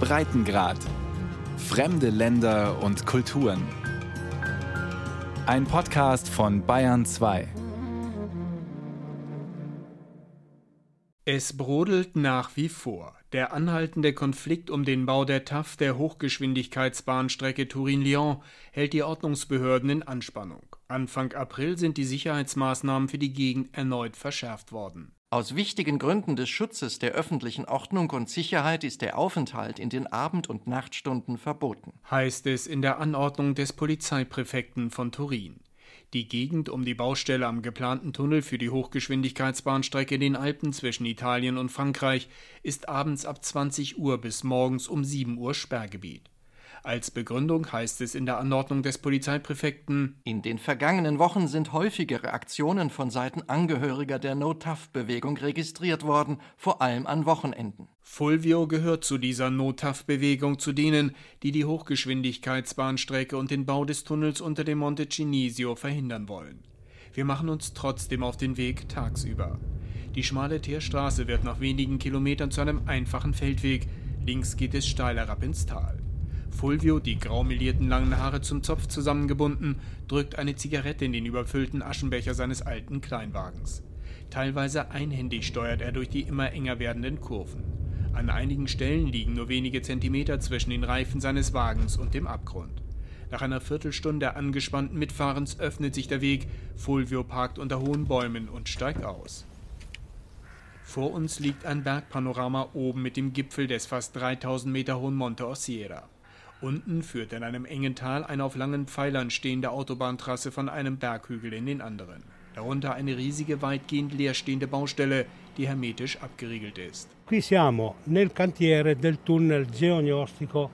Breitengrad. Fremde Länder und Kulturen. Ein Podcast von Bayern 2. Es brodelt nach wie vor. Der anhaltende Konflikt um den Bau der TAF der Hochgeschwindigkeitsbahnstrecke Turin-Lyon hält die Ordnungsbehörden in Anspannung. Anfang April sind die Sicherheitsmaßnahmen für die Gegend erneut verschärft worden. Aus wichtigen Gründen des Schutzes der öffentlichen Ordnung und Sicherheit ist der Aufenthalt in den Abend- und Nachtstunden verboten, heißt es in der Anordnung des Polizeipräfekten von Turin. Die Gegend um die Baustelle am geplanten Tunnel für die Hochgeschwindigkeitsbahnstrecke in den Alpen zwischen Italien und Frankreich ist abends ab 20 Uhr bis morgens um 7 Uhr Sperrgebiet. Als Begründung heißt es in der Anordnung des Polizeipräfekten In den vergangenen Wochen sind häufigere Aktionen von Seiten Angehöriger der No-TAF-Bewegung registriert worden, vor allem an Wochenenden. Fulvio gehört zu dieser No-TAF-Bewegung, zu denen, die die Hochgeschwindigkeitsbahnstrecke und den Bau des Tunnels unter dem Monte Cinisio verhindern wollen. Wir machen uns trotzdem auf den Weg tagsüber. Die schmale Teerstraße wird nach wenigen Kilometern zu einem einfachen Feldweg. Links geht es steil herab ins Tal. Fulvio, die graumelierten langen Haare zum Zopf zusammengebunden, drückt eine Zigarette in den überfüllten Aschenbecher seines alten Kleinwagens. Teilweise einhändig steuert er durch die immer enger werdenden Kurven. An einigen Stellen liegen nur wenige Zentimeter zwischen den Reifen seines Wagens und dem Abgrund. Nach einer Viertelstunde angespannten Mitfahrens öffnet sich der Weg, Fulvio parkt unter hohen Bäumen und steigt aus. Vor uns liegt ein Bergpanorama oben mit dem Gipfel des fast 3000 Meter hohen Monte Ossiera. Unten führt in einem engen Tal eine auf langen Pfeilern stehende Autobahntrasse von einem Berghügel in den anderen. Darunter eine riesige, weitgehend leerstehende Baustelle, die hermetisch abgeriegelt ist. Qui siamo nel cantiere del tunnel geognostico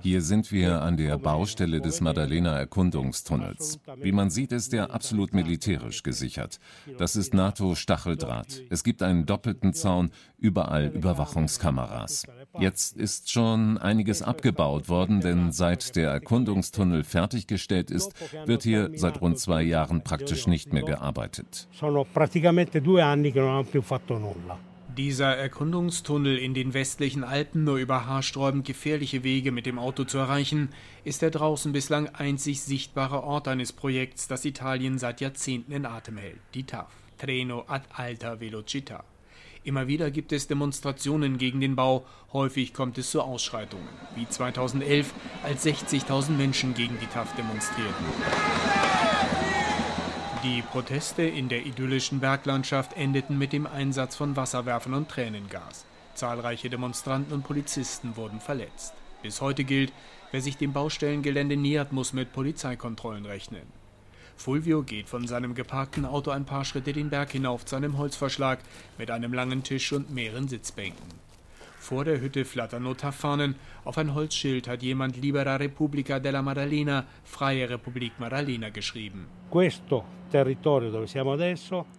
hier sind wir an der Baustelle des Maddalena-Erkundungstunnels. Wie man sieht, ist er absolut militärisch gesichert. Das ist NATO-Stacheldraht. Es gibt einen doppelten Zaun, überall Überwachungskameras. Jetzt ist schon einiges abgebaut worden, denn seit der Erkundungstunnel fertiggestellt ist, wird hier seit rund zwei Jahren praktisch nicht mehr gearbeitet. Dieser Erkundungstunnel in den westlichen Alpen, nur über haarsträubend gefährliche Wege mit dem Auto zu erreichen, ist der draußen bislang einzig sichtbare Ort eines Projekts, das Italien seit Jahrzehnten in Atem hält, die TAF, Treno ad alta velocità. Immer wieder gibt es Demonstrationen gegen den Bau, häufig kommt es zu Ausschreitungen, wie 2011, als 60.000 Menschen gegen die TAF demonstrierten. Die Proteste in der idyllischen Berglandschaft endeten mit dem Einsatz von Wasserwerfern und Tränengas. Zahlreiche Demonstranten und Polizisten wurden verletzt. Bis heute gilt, wer sich dem Baustellengelände nähert, muss mit Polizeikontrollen rechnen. Fulvio geht von seinem geparkten Auto ein paar Schritte den Berg hinauf zu einem Holzverschlag mit einem langen Tisch und mehreren Sitzbänken. Vor der Hütte flattern Notarfahnen. Auf ein Holzschild hat jemand Libera Repubblica della Maddalena, Freie Republik Maddalena geschrieben. Questo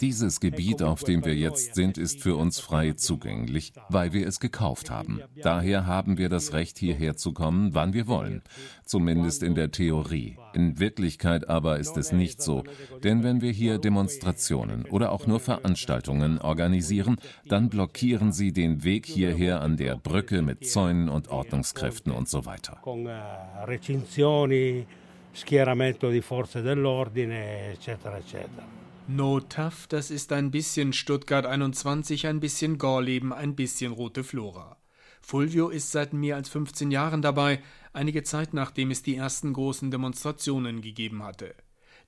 dieses Gebiet, auf dem wir jetzt sind, ist für uns frei zugänglich, weil wir es gekauft haben. Daher haben wir das Recht, hierher zu kommen, wann wir wollen. Zumindest in der Theorie. In Wirklichkeit aber ist es nicht so. Denn wenn wir hier Demonstrationen oder auch nur Veranstaltungen organisieren, dann blockieren sie den Weg hierher an der Brücke mit Zäunen und Ordnungskräften und so weiter. Schieramento di forze dell'ordine, eccetera, eccetera. No tough, das ist ein bisschen Stuttgart 21, ein bisschen Gorleben, ein bisschen rote Flora. Fulvio ist seit mehr als 15 Jahren dabei, einige Zeit nachdem es die ersten großen Demonstrationen gegeben hatte.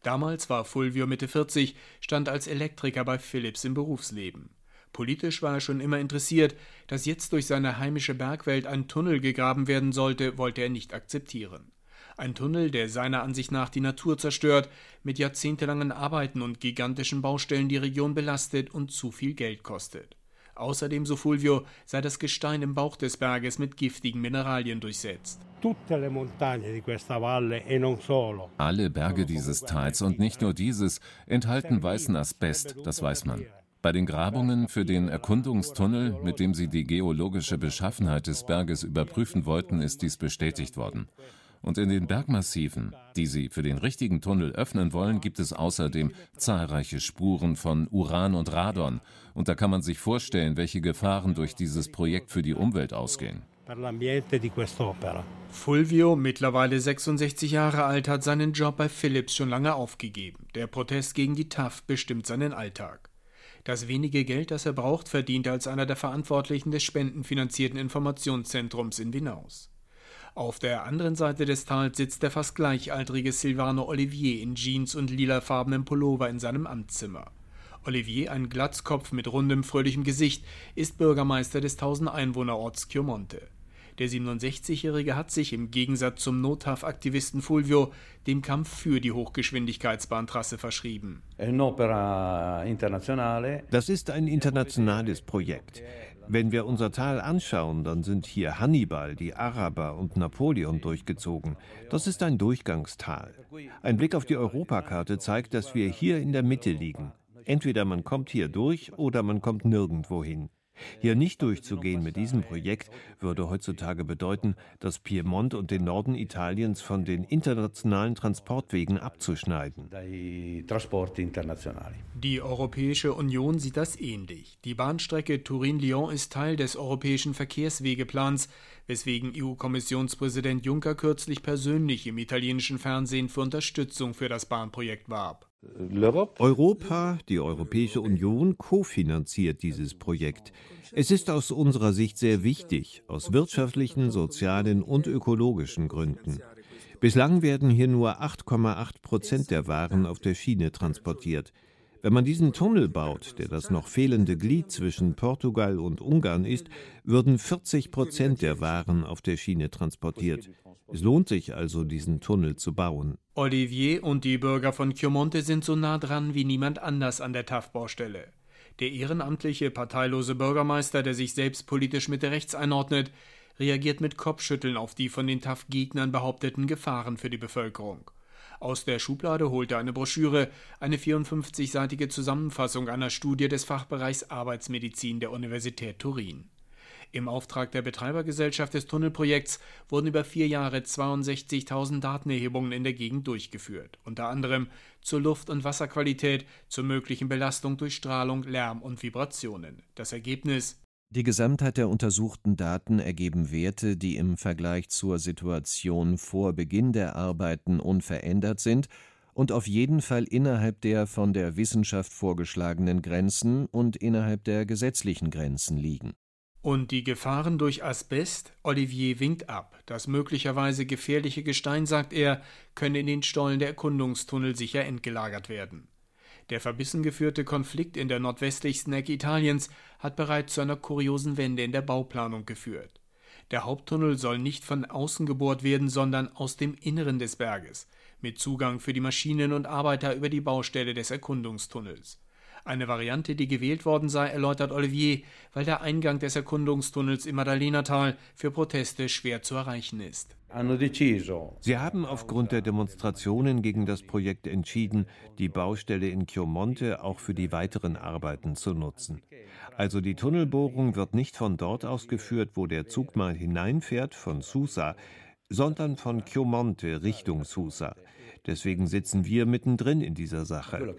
Damals war Fulvio Mitte 40, stand als Elektriker bei Philips im Berufsleben. Politisch war er schon immer interessiert, dass jetzt durch seine heimische Bergwelt ein Tunnel gegraben werden sollte, wollte er nicht akzeptieren. Ein Tunnel, der seiner Ansicht nach die Natur zerstört, mit jahrzehntelangen Arbeiten und gigantischen Baustellen die Region belastet und zu viel Geld kostet. Außerdem, so Fulvio, sei das Gestein im Bauch des Berges mit giftigen Mineralien durchsetzt. E Alle Berge dieses Tals und nicht nur dieses enthalten weißen Asbest, das weiß man. Bei den Grabungen für den Erkundungstunnel, mit dem sie die geologische Beschaffenheit des Berges überprüfen wollten, ist dies bestätigt worden. Und in den Bergmassiven, die sie für den richtigen Tunnel öffnen wollen, gibt es außerdem zahlreiche Spuren von Uran und Radon. Und da kann man sich vorstellen, welche Gefahren durch dieses Projekt für die Umwelt ausgehen. Fulvio, mittlerweile 66 Jahre alt, hat seinen Job bei Philips schon lange aufgegeben. Der Protest gegen die TAF bestimmt seinen Alltag. Das wenige Geld, das er braucht, verdient er als einer der Verantwortlichen des spendenfinanzierten Informationszentrums in Vinaus. Auf der anderen Seite des Tals sitzt der fast gleichaltrige Silvano Olivier in Jeans und lilafarbenem Pullover in seinem Amtszimmer. Olivier, ein Glatzkopf mit rundem, fröhlichem Gesicht, ist Bürgermeister des 1000 Einwohnerorts Chiomonte. Der 67-Jährige hat sich im Gegensatz zum Nothaf-Aktivisten Fulvio dem Kampf für die Hochgeschwindigkeitsbahntrasse verschrieben. Das ist ein internationales Projekt. Wenn wir unser Tal anschauen, dann sind hier Hannibal, die Araber und Napoleon durchgezogen. Das ist ein Durchgangstal. Ein Blick auf die Europakarte zeigt, dass wir hier in der Mitte liegen. Entweder man kommt hier durch oder man kommt nirgendwo hin. Hier nicht durchzugehen mit diesem Projekt würde heutzutage bedeuten, das Piemont und den Norden Italiens von den internationalen Transportwegen abzuschneiden. Die Europäische Union sieht das ähnlich. Die Bahnstrecke Turin-Lyon ist Teil des europäischen Verkehrswegeplans, weswegen EU-Kommissionspräsident Juncker kürzlich persönlich im italienischen Fernsehen für Unterstützung für das Bahnprojekt warb. Europa, die Europäische Union, kofinanziert dieses Projekt. Es ist aus unserer Sicht sehr wichtig, aus wirtschaftlichen, sozialen und ökologischen Gründen. Bislang werden hier nur 8,8 Prozent der Waren auf der Schiene transportiert. Wenn man diesen Tunnel baut, der das noch fehlende Glied zwischen Portugal und Ungarn ist, würden 40 Prozent der Waren auf der Schiene transportiert. Es lohnt sich also, diesen Tunnel zu bauen. Olivier und die Bürger von Chiomonte sind so nah dran wie niemand anders an der TAF-Baustelle. Der ehrenamtliche, parteilose Bürgermeister, der sich selbst politisch Mitte rechts einordnet, reagiert mit Kopfschütteln auf die von den TAF-Gegnern behaupteten Gefahren für die Bevölkerung. Aus der Schublade holt er eine Broschüre, eine 54-seitige Zusammenfassung einer Studie des Fachbereichs Arbeitsmedizin der Universität Turin. Im Auftrag der Betreibergesellschaft des Tunnelprojekts wurden über vier Jahre 62.000 Datenerhebungen in der Gegend durchgeführt, unter anderem zur Luft- und Wasserqualität, zur möglichen Belastung durch Strahlung, Lärm und Vibrationen. Das Ergebnis die Gesamtheit der untersuchten Daten ergeben Werte, die im Vergleich zur Situation vor Beginn der Arbeiten unverändert sind und auf jeden Fall innerhalb der von der Wissenschaft vorgeschlagenen Grenzen und innerhalb der gesetzlichen Grenzen liegen. Und die Gefahren durch Asbest? Olivier winkt ab. Das möglicherweise gefährliche Gestein, sagt er, könne in den Stollen der Erkundungstunnel sicher entgelagert werden. Der verbissen geführte Konflikt in der nordwestlichsten Ecke Italiens hat bereits zu einer kuriosen Wende in der Bauplanung geführt. Der Haupttunnel soll nicht von außen gebohrt werden, sondern aus dem Inneren des Berges, mit Zugang für die Maschinen und Arbeiter über die Baustelle des Erkundungstunnels. Eine Variante, die gewählt worden sei, erläutert Olivier, weil der Eingang des Erkundungstunnels im Madalenatal für Proteste schwer zu erreichen ist. Sie haben aufgrund der Demonstrationen gegen das Projekt entschieden, die Baustelle in Chiomonte auch für die weiteren Arbeiten zu nutzen. Also die Tunnelbohrung wird nicht von dort ausgeführt, wo der Zug mal hineinfährt, von Susa, sondern von Chiomonte Richtung Susa. Deswegen sitzen wir mittendrin in dieser Sache.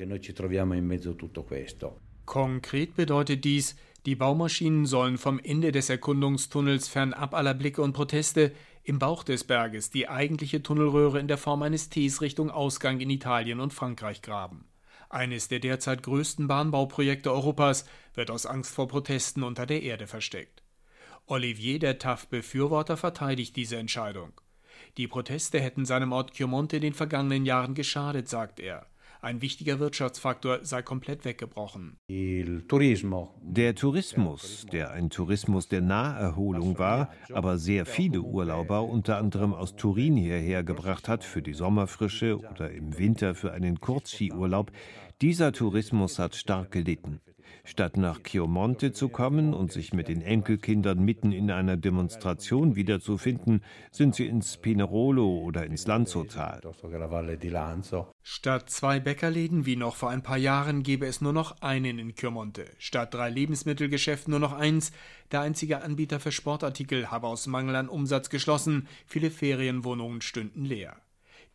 Konkret bedeutet dies, die Baumaschinen sollen vom Ende des Erkundungstunnels fernab aller Blicke und Proteste im Bauch des Berges die eigentliche Tunnelröhre in der Form eines Ts Richtung Ausgang in Italien und Frankreich graben. Eines der derzeit größten Bahnbauprojekte Europas wird aus Angst vor Protesten unter der Erde versteckt. Olivier, der TAF-Befürworter, verteidigt diese Entscheidung. Die Proteste hätten seinem Ort Chiomonte in den vergangenen Jahren geschadet, sagt er. Ein wichtiger Wirtschaftsfaktor sei komplett weggebrochen. Der Tourismus, der ein Tourismus der Naherholung war, aber sehr viele Urlauber unter anderem aus Turin hierher gebracht hat für die Sommerfrische oder im Winter für einen Kurzskiurlaub, dieser Tourismus hat stark gelitten. Statt nach Chiomonte zu kommen und sich mit den Enkelkindern mitten in einer Demonstration wiederzufinden, sind sie ins Pinerolo oder ins Lanzotal. Statt zwei Bäckerläden wie noch vor ein paar Jahren gäbe es nur noch einen in Chiomonte. Statt drei Lebensmittelgeschäften nur noch eins. Der einzige Anbieter für Sportartikel habe aus Mangel an Umsatz geschlossen. Viele Ferienwohnungen stünden leer.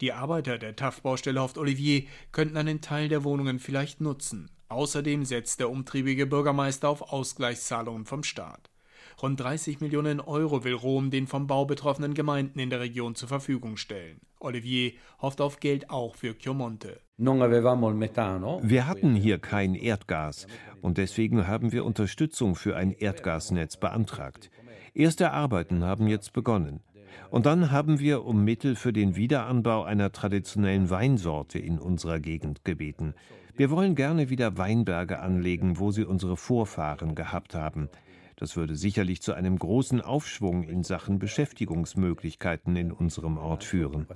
Die Arbeiter der TAF-Baustelle hofft Olivier könnten einen Teil der Wohnungen vielleicht nutzen. Außerdem setzt der umtriebige Bürgermeister auf Ausgleichszahlungen vom Staat. Rund 30 Millionen Euro will Rom den vom Bau betroffenen Gemeinden in der Region zur Verfügung stellen. Olivier hofft auf Geld auch für Chiomonte. Wir hatten hier kein Erdgas und deswegen haben wir Unterstützung für ein Erdgasnetz beantragt. Erste Arbeiten haben jetzt begonnen. Und dann haben wir um Mittel für den Wiederanbau einer traditionellen Weinsorte in unserer Gegend gebeten. Wir wollen gerne wieder Weinberge anlegen, wo sie unsere Vorfahren gehabt haben. Das würde sicherlich zu einem großen Aufschwung in Sachen Beschäftigungsmöglichkeiten in unserem Ort führen.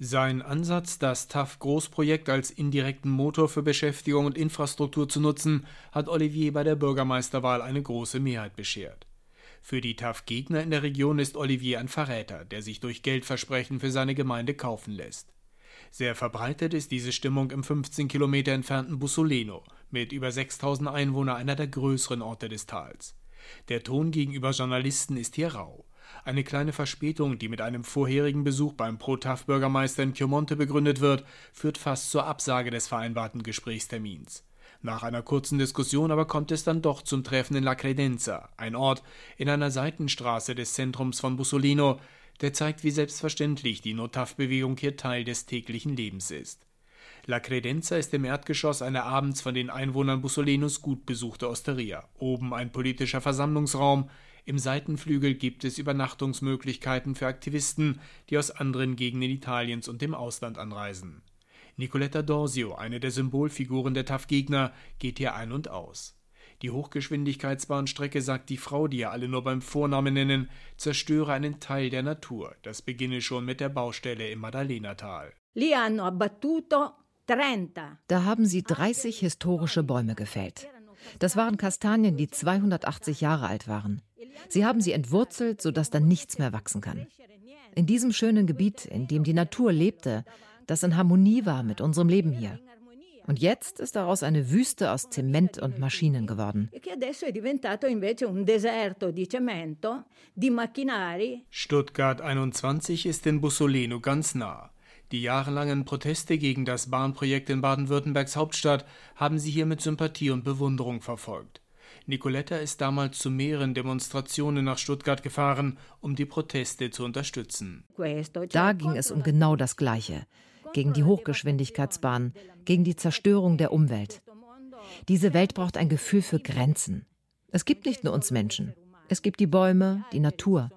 Sein Ansatz, das TAF-Großprojekt als indirekten Motor für Beschäftigung und Infrastruktur zu nutzen, hat Olivier bei der Bürgermeisterwahl eine große Mehrheit beschert. Für die TAF-Gegner in der Region ist Olivier ein Verräter, der sich durch Geldversprechen für seine Gemeinde kaufen lässt. Sehr verbreitet ist diese Stimmung im 15 Kilometer entfernten Bussoleno, mit über 6000 Einwohnern einer der größeren Orte des Tals. Der Ton gegenüber Journalisten ist hier rau. Eine kleine Verspätung, die mit einem vorherigen Besuch beim Pro-TAF-Bürgermeister in Chiomonte begründet wird, führt fast zur Absage des vereinbarten Gesprächstermins. Nach einer kurzen Diskussion aber kommt es dann doch zum Treffen in La Credenza, ein Ort in einer Seitenstraße des Zentrums von Bussolino, der zeigt, wie selbstverständlich die Notaf-Bewegung hier Teil des täglichen Lebens ist. La Credenza ist im Erdgeschoss eine abends von den Einwohnern Bussolinos gut besuchte Osteria. Oben ein politischer Versammlungsraum, im Seitenflügel gibt es Übernachtungsmöglichkeiten für Aktivisten, die aus anderen Gegenden Italiens und dem Ausland anreisen. Nicoletta Dorsio, eine der Symbolfiguren der TAF-Gegner, geht hier ein und aus. Die Hochgeschwindigkeitsbahnstrecke, sagt die Frau, die ja alle nur beim Vornamen nennen, zerstöre einen Teil der Natur. Das beginne schon mit der Baustelle im Maddalenatal. Da haben sie 30 historische Bäume gefällt. Das waren Kastanien, die 280 Jahre alt waren. Sie haben sie entwurzelt, sodass da nichts mehr wachsen kann. In diesem schönen Gebiet, in dem die Natur lebte, das in Harmonie war mit unserem Leben hier. Und jetzt ist daraus eine Wüste aus Zement und Maschinen geworden. Stuttgart 21 ist in Bussoleno ganz nah. Die jahrelangen Proteste gegen das Bahnprojekt in Baden-Württembergs Hauptstadt haben sie hier mit Sympathie und Bewunderung verfolgt. Nicoletta ist damals zu mehreren Demonstrationen nach Stuttgart gefahren, um die Proteste zu unterstützen. Da ging es um genau das Gleiche gegen die Hochgeschwindigkeitsbahn, gegen die Zerstörung der Umwelt. Diese Welt braucht ein Gefühl für Grenzen. Es gibt nicht nur uns Menschen. Es gibt die Bäume, die Natur.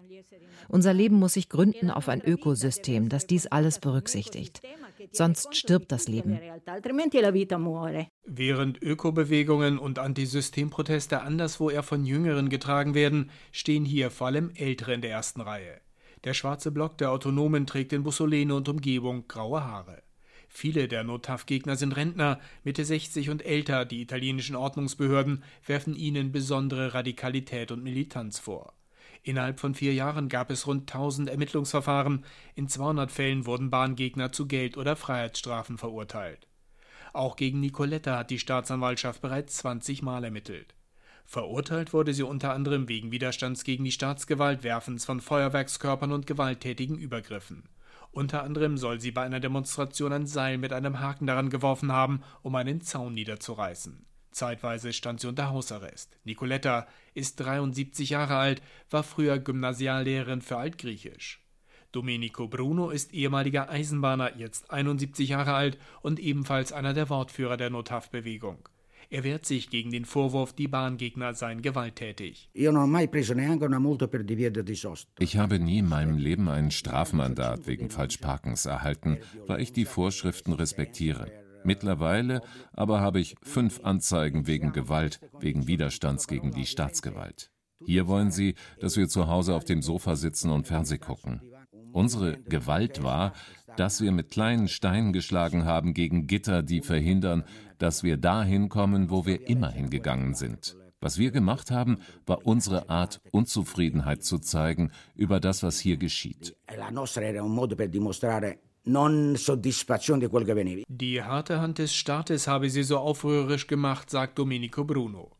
Unser Leben muss sich gründen auf ein Ökosystem, das dies alles berücksichtigt. Sonst stirbt das Leben. Während Ökobewegungen und Antisystemproteste anderswo eher von Jüngeren getragen werden, stehen hier vor allem Ältere in der ersten Reihe. Der schwarze Block der Autonomen trägt in Bussolene und Umgebung graue Haare. Viele der Notaf-Gegner sind Rentner, Mitte 60 und älter. Die italienischen Ordnungsbehörden werfen ihnen besondere Radikalität und Militanz vor. Innerhalb von vier Jahren gab es rund 1000 Ermittlungsverfahren. In 200 Fällen wurden Bahngegner zu Geld- oder Freiheitsstrafen verurteilt. Auch gegen Nicoletta hat die Staatsanwaltschaft bereits 20 Mal ermittelt. Verurteilt wurde sie unter anderem wegen Widerstands gegen die Staatsgewalt, Werfens von Feuerwerkskörpern und gewalttätigen Übergriffen. Unter anderem soll sie bei einer Demonstration ein Seil mit einem Haken daran geworfen haben, um einen Zaun niederzureißen. Zeitweise stand sie unter Hausarrest. Nicoletta ist 73 Jahre alt, war früher Gymnasiallehrerin für Altgriechisch. Domenico Bruno ist ehemaliger Eisenbahner, jetzt 71 Jahre alt und ebenfalls einer der Wortführer der Nothaft-Bewegung. Er wehrt sich gegen den Vorwurf, die Bahngegner seien gewalttätig. Ich habe nie in meinem Leben ein Strafmandat wegen Falschparkens erhalten, weil ich die Vorschriften respektiere. Mittlerweile aber habe ich fünf Anzeigen wegen Gewalt, wegen Widerstands gegen die Staatsgewalt. Hier wollen sie, dass wir zu Hause auf dem Sofa sitzen und Fernseh gucken. Unsere Gewalt war, dass wir mit kleinen Steinen geschlagen haben gegen Gitter, die verhindern, dass wir dahin kommen, wo wir immer hingegangen sind. Was wir gemacht haben, war unsere Art, Unzufriedenheit zu zeigen über das, was hier geschieht. Die harte Hand des Staates habe sie so aufrührisch gemacht, sagt Domenico Bruno.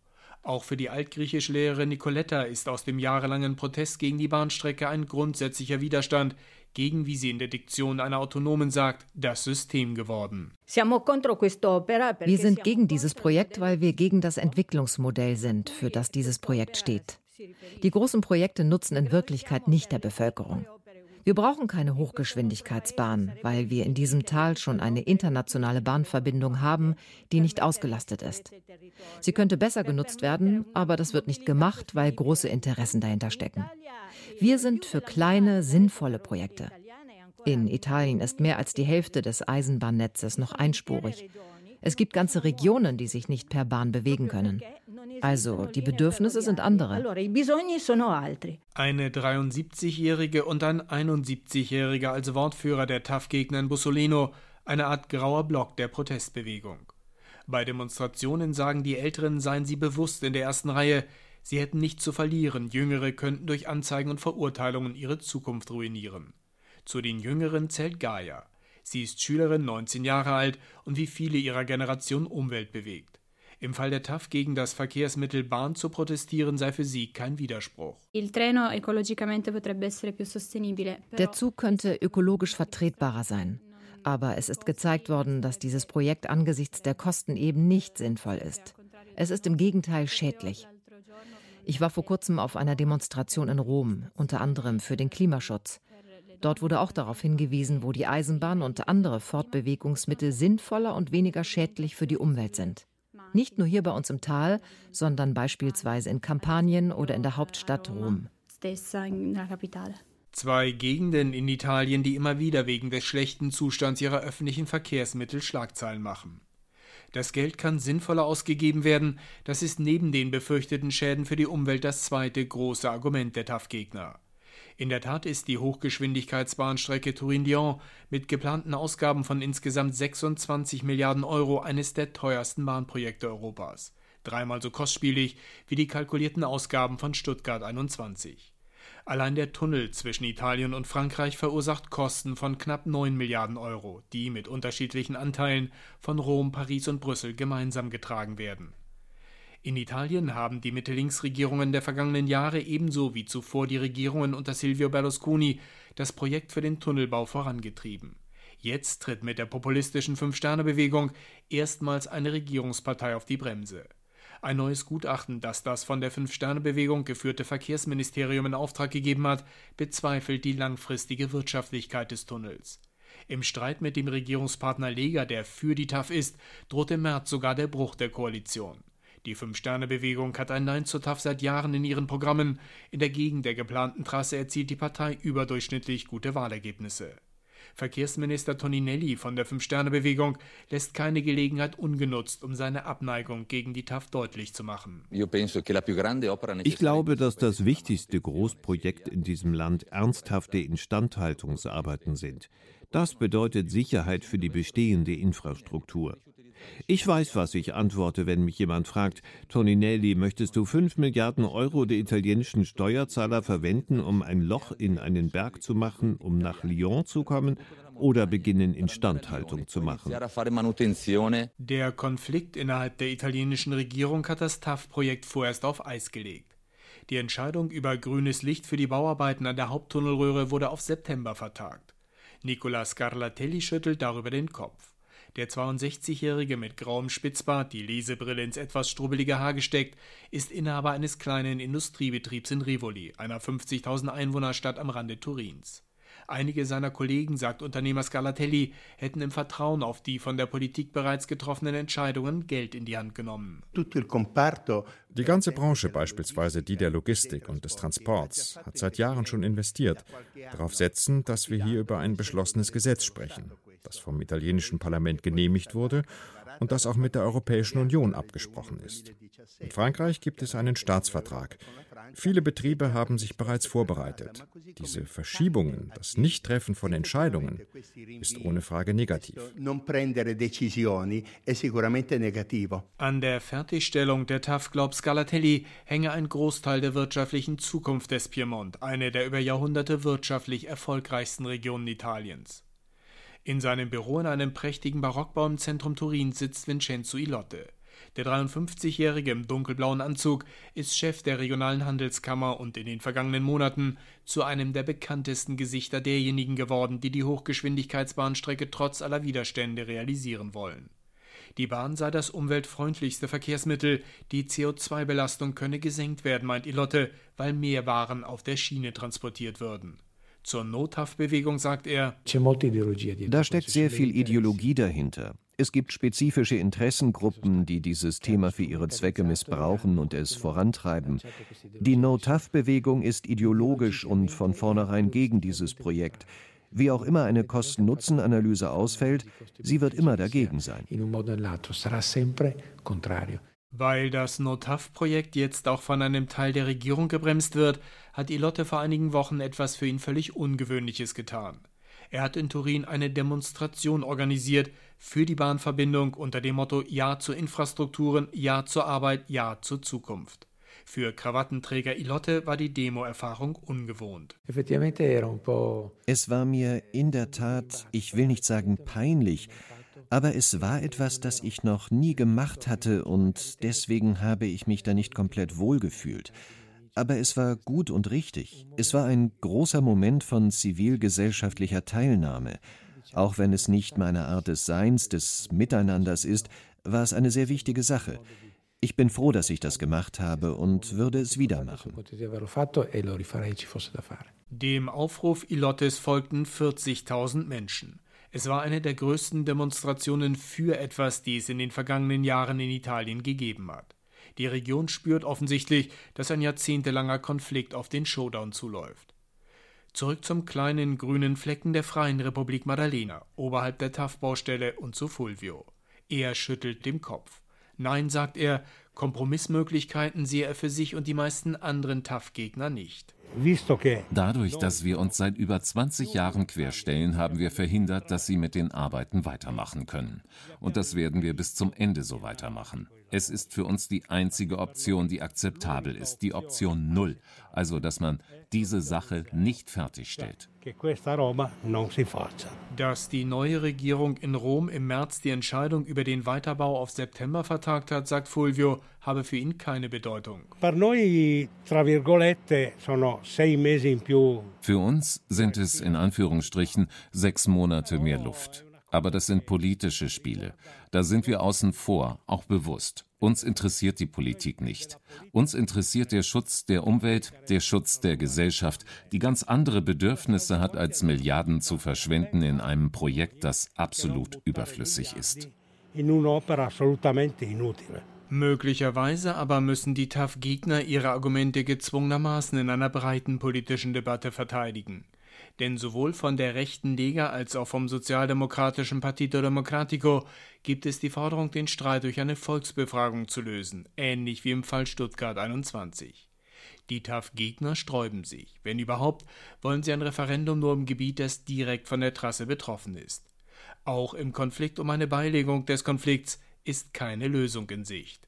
Auch für die altgriechische Lehrerin Nicoletta ist aus dem jahrelangen Protest gegen die Bahnstrecke ein grundsätzlicher Widerstand gegen, wie sie in der Diktion einer Autonomen sagt, das System geworden. Wir sind gegen dieses Projekt, weil wir gegen das Entwicklungsmodell sind, für das dieses Projekt steht. Die großen Projekte nutzen in Wirklichkeit nicht der Bevölkerung. Wir brauchen keine Hochgeschwindigkeitsbahn, weil wir in diesem Tal schon eine internationale Bahnverbindung haben, die nicht ausgelastet ist. Sie könnte besser genutzt werden, aber das wird nicht gemacht, weil große Interessen dahinter stecken. Wir sind für kleine, sinnvolle Projekte. In Italien ist mehr als die Hälfte des Eisenbahnnetzes noch einspurig. Es gibt ganze Regionen, die sich nicht per Bahn bewegen können. Also die Bedürfnisse sind andere. Eine 73-Jährige und ein 71-Jähriger als Wortführer der TAF-Gegner in Bussolino, eine Art grauer Block der Protestbewegung. Bei Demonstrationen sagen die Älteren, seien sie bewusst in der ersten Reihe, sie hätten nichts zu verlieren, Jüngere könnten durch Anzeigen und Verurteilungen ihre Zukunft ruinieren. Zu den Jüngeren zählt Gaia. Sie ist Schülerin, 19 Jahre alt und wie viele ihrer Generation umweltbewegt. Im Fall der TAF gegen das Verkehrsmittel Bahn zu protestieren sei für sie kein Widerspruch. Der Zug könnte ökologisch vertretbarer sein. Aber es ist gezeigt worden, dass dieses Projekt angesichts der Kosten eben nicht sinnvoll ist. Es ist im Gegenteil schädlich. Ich war vor kurzem auf einer Demonstration in Rom, unter anderem für den Klimaschutz. Dort wurde auch darauf hingewiesen, wo die Eisenbahn und andere Fortbewegungsmittel sinnvoller und weniger schädlich für die Umwelt sind. Nicht nur hier bei uns im Tal, sondern beispielsweise in Kampanien oder in der Hauptstadt Rom. Zwei Gegenden in Italien, die immer wieder wegen des schlechten Zustands ihrer öffentlichen Verkehrsmittel Schlagzeilen machen. Das Geld kann sinnvoller ausgegeben werden, das ist neben den befürchteten Schäden für die Umwelt das zweite große Argument der TAF-Gegner. In der Tat ist die Hochgeschwindigkeitsbahnstrecke Turin-Lyon mit geplanten Ausgaben von insgesamt 26 Milliarden Euro eines der teuersten Bahnprojekte Europas. Dreimal so kostspielig wie die kalkulierten Ausgaben von Stuttgart 21. Allein der Tunnel zwischen Italien und Frankreich verursacht Kosten von knapp 9 Milliarden Euro, die mit unterschiedlichen Anteilen von Rom, Paris und Brüssel gemeinsam getragen werden. In Italien haben die Mitte-Links-Regierungen der vergangenen Jahre ebenso wie zuvor die Regierungen unter Silvio Berlusconi das Projekt für den Tunnelbau vorangetrieben. Jetzt tritt mit der populistischen Fünf-Sterne-Bewegung erstmals eine Regierungspartei auf die Bremse. Ein neues Gutachten, das das von der Fünf-Sterne-Bewegung geführte Verkehrsministerium in Auftrag gegeben hat, bezweifelt die langfristige Wirtschaftlichkeit des Tunnels. Im Streit mit dem Regierungspartner Lega, der für die TAF ist, droht im März sogar der Bruch der Koalition. Die Fünf-Sterne-Bewegung hat ein Nein zur TAF seit Jahren in ihren Programmen. In der Gegend der geplanten Trasse erzielt die Partei überdurchschnittlich gute Wahlergebnisse. Verkehrsminister Toninelli von der Fünf-Sterne-Bewegung lässt keine Gelegenheit ungenutzt, um seine Abneigung gegen die TAF deutlich zu machen. Ich glaube, dass das wichtigste Großprojekt in diesem Land ernsthafte Instandhaltungsarbeiten sind. Das bedeutet Sicherheit für die bestehende Infrastruktur. Ich weiß, was ich antworte, wenn mich jemand fragt, Toninelli, möchtest du 5 Milliarden Euro der italienischen Steuerzahler verwenden, um ein Loch in einen Berg zu machen, um nach Lyon zu kommen, oder beginnen Instandhaltung zu machen? Der Konflikt innerhalb der italienischen Regierung hat das TAF-Projekt vorerst auf Eis gelegt. Die Entscheidung über grünes Licht für die Bauarbeiten an der Haupttunnelröhre wurde auf September vertagt. Nicola Scarlatelli schüttelt darüber den Kopf. Der 62-Jährige mit grauem Spitzbart, die Lesebrille ins etwas strubbelige Haar gesteckt, ist Inhaber eines kleinen Industriebetriebs in Rivoli, einer 50.000 Einwohnerstadt am Rande Turins. Einige seiner Kollegen, sagt Unternehmer Scarlatelli, hätten im Vertrauen auf die von der Politik bereits getroffenen Entscheidungen Geld in die Hand genommen. Die ganze Branche, beispielsweise die der Logistik und des Transports, hat seit Jahren schon investiert, darauf setzen, dass wir hier über ein beschlossenes Gesetz sprechen. Das vom italienischen Parlament genehmigt wurde und das auch mit der Europäischen Union abgesprochen ist. In Frankreich gibt es einen Staatsvertrag. Viele Betriebe haben sich bereits vorbereitet. Diese Verschiebungen, das Nichttreffen von Entscheidungen, ist ohne Frage negativ. An der Fertigstellung der TAF glaubt Scalatelli hänge ein Großteil der wirtschaftlichen Zukunft des Piemont, eine der über Jahrhunderte wirtschaftlich erfolgreichsten Regionen Italiens. In seinem Büro in einem prächtigen Barockbau im Zentrum Turins sitzt Vincenzo Ilotte. Der 53-Jährige im dunkelblauen Anzug ist Chef der regionalen Handelskammer und in den vergangenen Monaten zu einem der bekanntesten Gesichter derjenigen geworden, die die Hochgeschwindigkeitsbahnstrecke trotz aller Widerstände realisieren wollen. Die Bahn sei das umweltfreundlichste Verkehrsmittel, die CO2-Belastung könne gesenkt werden, meint Ilotte, weil mehr Waren auf der Schiene transportiert würden. Zur Nothaftbewegung sagt er, da steckt sehr viel Ideologie dahinter. Es gibt spezifische Interessengruppen, die dieses Thema für ihre Zwecke missbrauchen und es vorantreiben. Die No-Tough-Bewegung ist ideologisch und von vornherein gegen dieses Projekt. Wie auch immer eine Kosten-Nutzen-Analyse ausfällt, sie wird immer dagegen sein. Weil das NOTAF-Projekt jetzt auch von einem Teil der Regierung gebremst wird, hat Ilotte vor einigen Wochen etwas für ihn völlig Ungewöhnliches getan. Er hat in Turin eine Demonstration organisiert für die Bahnverbindung unter dem Motto Ja zu Infrastrukturen, Ja zur Arbeit, Ja zur Zukunft. Für Krawattenträger Ilotte war die Demo-Erfahrung ungewohnt. Es war mir in der Tat, ich will nicht sagen peinlich, aber es war etwas, das ich noch nie gemacht hatte und deswegen habe ich mich da nicht komplett wohlgefühlt. Aber es war gut und richtig. Es war ein großer Moment von zivilgesellschaftlicher Teilnahme. Auch wenn es nicht meine Art des Seins, des Miteinanders ist, war es eine sehr wichtige Sache. Ich bin froh, dass ich das gemacht habe und würde es wieder machen. Dem Aufruf Ilottes folgten 40.000 Menschen. Es war eine der größten Demonstrationen für etwas, die es in den vergangenen Jahren in Italien gegeben hat. Die Region spürt offensichtlich, dass ein jahrzehntelanger Konflikt auf den Showdown zuläuft. Zurück zum kleinen grünen Flecken der Freien Republik Maddalena, oberhalb der TAF-Baustelle und zu Fulvio. Er schüttelt den Kopf. Nein, sagt er, Kompromissmöglichkeiten sehe er für sich und die meisten anderen TAF-Gegner nicht. Dadurch, dass wir uns seit über 20 Jahren querstellen, haben wir verhindert, dass sie mit den Arbeiten weitermachen können. Und das werden wir bis zum Ende so weitermachen. Es ist für uns die einzige Option, die akzeptabel ist, die Option Null, also dass man diese Sache nicht fertigstellt. Dass die neue Regierung in Rom im März die Entscheidung über den Weiterbau auf September vertagt hat, sagt Fulvio, habe für ihn keine Bedeutung. Für uns sind es in Anführungsstrichen sechs Monate mehr Luft. Aber das sind politische Spiele. Da sind wir außen vor, auch bewusst. Uns interessiert die Politik nicht. Uns interessiert der Schutz der Umwelt, der Schutz der Gesellschaft, die ganz andere Bedürfnisse hat, als Milliarden zu verschwenden in einem Projekt, das absolut überflüssig ist. Möglicherweise aber müssen die TAF-Gegner ihre Argumente gezwungenermaßen in einer breiten politischen Debatte verteidigen denn sowohl von der rechten Lega als auch vom sozialdemokratischen Partito Democratico gibt es die Forderung, den Streit durch eine Volksbefragung zu lösen, ähnlich wie im Fall Stuttgart 21. Die TAF-Gegner sträuben sich. Wenn überhaupt, wollen sie ein Referendum nur im Gebiet, das direkt von der Trasse betroffen ist. Auch im Konflikt um eine Beilegung des Konflikts ist keine Lösung in Sicht.